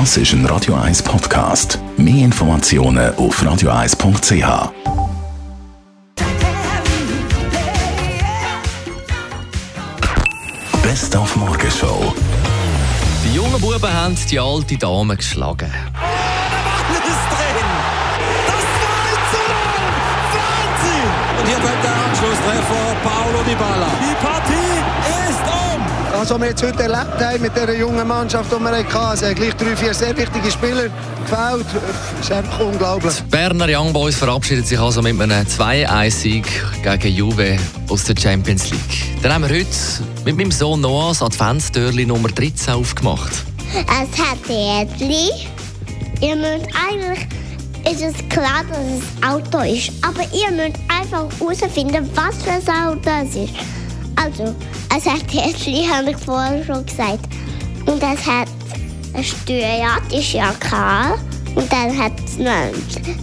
Das ist ein Radio 1 Podcast. Mehr Informationen auf radio1.ch. Best auf Morgenshow. Die jungen Buben haben die alte Dame geschlagen. ist drin. Das 2 zu 0. Wahnsinn. Und hier kommt der Anschlusstreffer Paolo Di Balla. Die Partie. Das, was wir jetzt heute erlebt haben mit dieser jungen Mannschaft, die wir hatten, es haben gleich drei, vier sehr wichtige Spieler gefällt, ist einfach unglaublich. Die Berner Young Boys verabschieden sich also mit einem 2-1-Sieg gegen Juve aus der Champions League. Dann haben wir heute mit meinem Sohn Noah das Adventstürli Nummer 13 aufgemacht. Es hat Rädchen. Ihr müsst eigentlich ist es klar, dass es ein Auto ist. Aber ihr müsst einfach herausfinden, was für ein Auto es ist. Also, es hat Rädchen, habe ich vorher schon gesagt. Und es hat ein Steuerrad, das ist ja kahl. Und dann hat es einen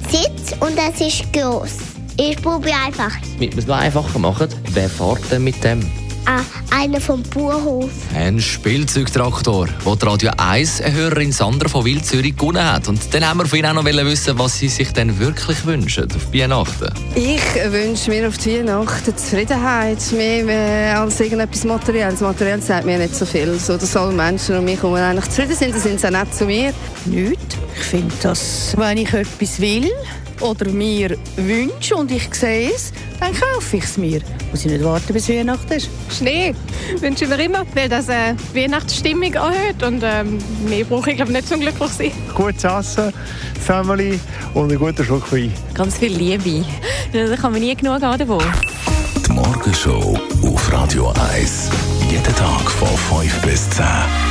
Sitz und es ist gross. Ich probiere einfach. Damit wir es einfacher machen, wer fährt denn mit dem? Ah, einer vom Bauernhof. Ein Spielzeugtraktor, den die Radio 1 Hörerin Sandra von Wild Zürich gewonnen hat. Und dann haben wir von ihnen auch noch wissen, was sie sich denn wirklich wünschen auf Weihnachten. Ich wünsche mir auf die Weihnachten Zufriedenheit, mehr als irgendetwas Materielles. Materiell sagt mir nicht so viel. So, dass alle Menschen um mich herum eigentlich zufrieden sind, dann sind sie auch nett zu mir. Nicht. Ich finde, dass wenn ich etwas will oder mir wünsche und ich sehe es, dann kaufe ich es mir. Muss ich nicht warten, bis Weihnachten ist. Schnee wünsche ich mir immer, weil das äh, Weihnachtsstimmung erhöht und ähm, mehr brauche ich glaube nicht zum glücklich sein. gutes Essen, Family und ein guter Schluck Wein. Ganz viel Liebe. Da kann man nie genug haben davon. Die Morgenshow auf Radio 1. Jeden Tag von 5 bis 10.